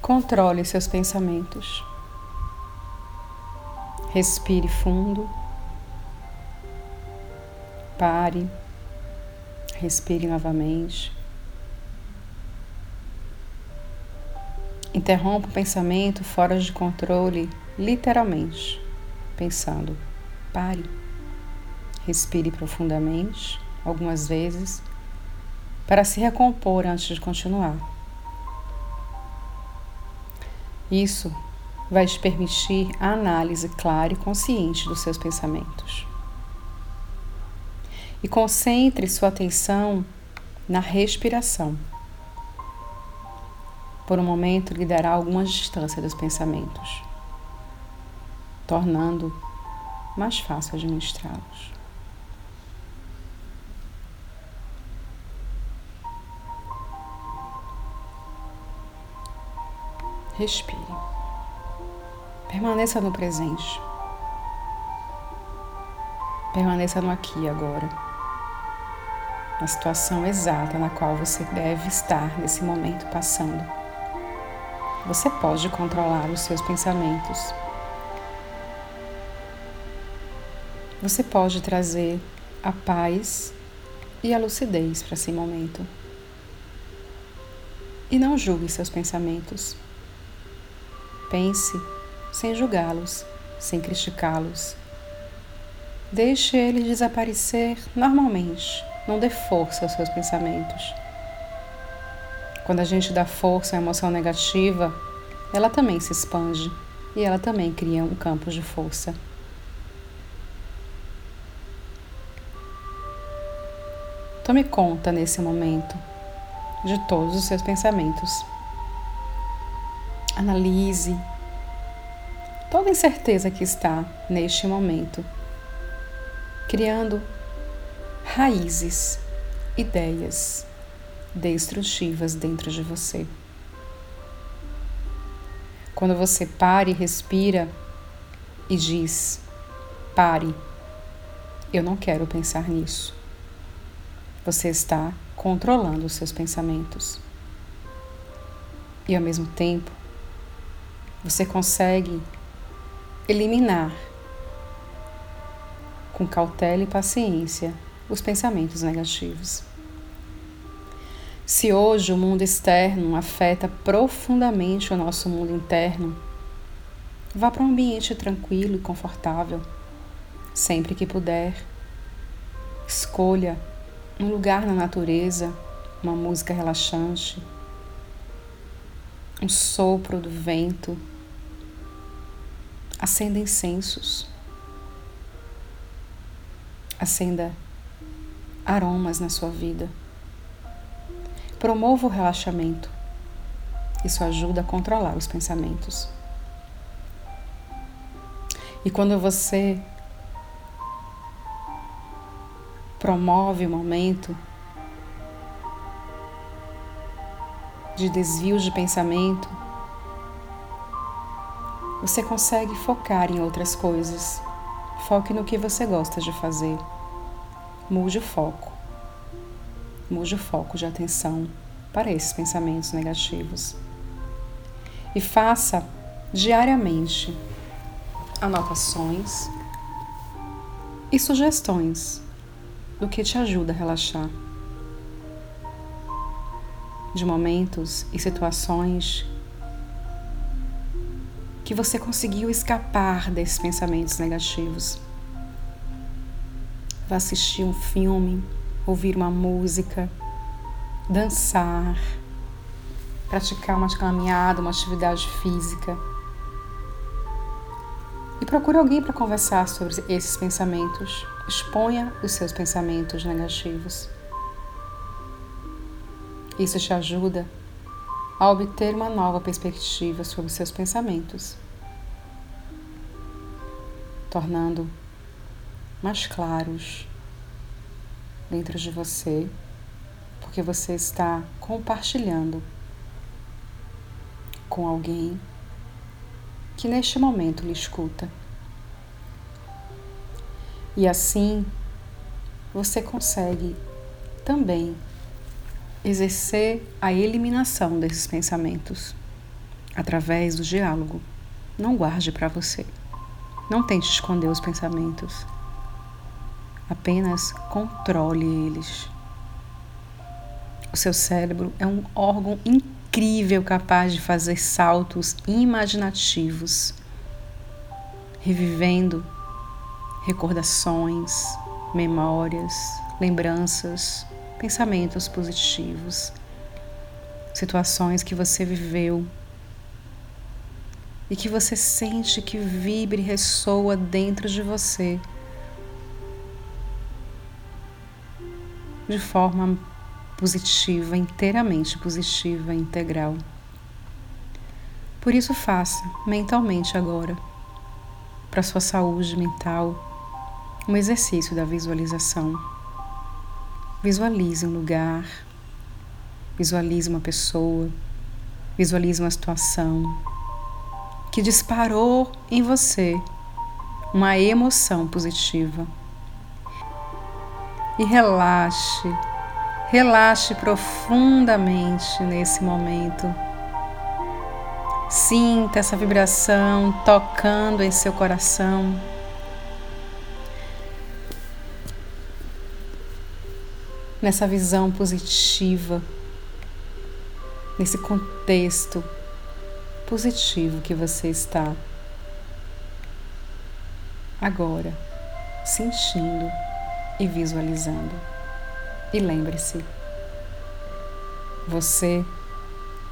Controle seus pensamentos. Respire fundo. Pare. Respire novamente. Interrompa o pensamento fora de controle, literalmente, pensando: pare. Respire profundamente, algumas vezes, para se recompor antes de continuar. Isso vai te permitir a análise clara e consciente dos seus pensamentos. E concentre sua atenção na respiração. Por um momento, lhe dará alguma distância dos pensamentos, tornando mais fácil administrá-los. Respire. Permaneça no presente. Permaneça no aqui e agora. Na situação exata na qual você deve estar nesse momento passando. Você pode controlar os seus pensamentos. Você pode trazer a paz e a lucidez para esse momento. E não julgue seus pensamentos. Pense sem julgá-los, sem criticá-los. Deixe eles desaparecer normalmente. Não dê força aos seus pensamentos. Quando a gente dá força à emoção negativa, ela também se expande e ela também cria um campo de força. Tome conta nesse momento de todos os seus pensamentos. Analise toda a incerteza que está neste momento, criando raízes, ideias destrutivas dentro de você. Quando você pare, respira e diz: pare, eu não quero pensar nisso. Você está controlando os seus pensamentos. E ao mesmo tempo, você consegue eliminar com cautela e paciência os pensamentos negativos. Se hoje o mundo externo afeta profundamente o nosso mundo interno, vá para um ambiente tranquilo e confortável. Sempre que puder, escolha um lugar na natureza, uma música relaxante, um sopro do vento Acenda incensos. Acenda aromas na sua vida. Promova o relaxamento. Isso ajuda a controlar os pensamentos. E quando você promove o momento de desvio de pensamento, você consegue focar em outras coisas. Foque no que você gosta de fazer. Mude o foco. Mude o foco de atenção para esses pensamentos negativos. E faça diariamente anotações e sugestões do que te ajuda a relaxar. De momentos e situações que você conseguiu escapar desses pensamentos negativos. Vá assistir um filme, ouvir uma música, dançar, praticar uma caminhada, uma atividade física. E procure alguém para conversar sobre esses pensamentos. Exponha os seus pensamentos negativos. Isso te ajuda a obter uma nova perspectiva sobre seus pensamentos, tornando mais claros dentro de você, porque você está compartilhando com alguém que neste momento lhe escuta. E assim você consegue também exercer a eliminação desses pensamentos através do diálogo. Não guarde para você. Não tente esconder os pensamentos. Apenas controle eles. O seu cérebro é um órgão incrível capaz de fazer saltos imaginativos, revivendo recordações, memórias, lembranças, pensamentos positivos, situações que você viveu e que você sente que vibra e ressoa dentro de você de forma positiva, inteiramente positiva, integral. Por isso, faça mentalmente agora, para sua saúde mental, um exercício da visualização. Visualize um lugar, visualize uma pessoa, visualize uma situação, que disparou em você uma emoção positiva. E relaxe, relaxe profundamente nesse momento. Sinta essa vibração tocando em seu coração. Nessa visão positiva, nesse contexto positivo que você está agora sentindo e visualizando. E lembre-se, você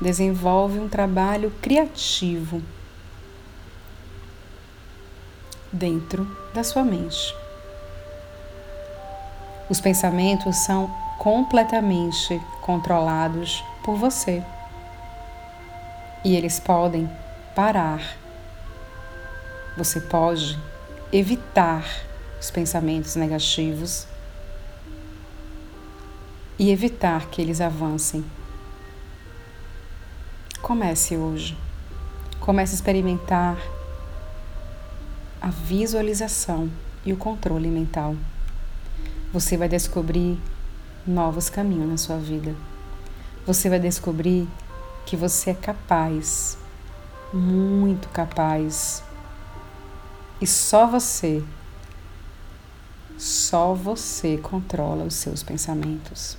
desenvolve um trabalho criativo dentro da sua mente. Os pensamentos são completamente controlados por você e eles podem parar. Você pode evitar os pensamentos negativos e evitar que eles avancem. Comece hoje. Comece a experimentar a visualização e o controle mental. Você vai descobrir novos caminhos na sua vida. Você vai descobrir que você é capaz, muito capaz. E só você, só você controla os seus pensamentos.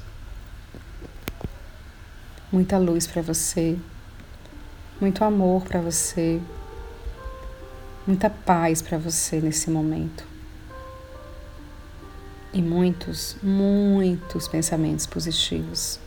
Muita luz para você, muito amor para você, muita paz para você nesse momento. E muitos, muitos pensamentos positivos.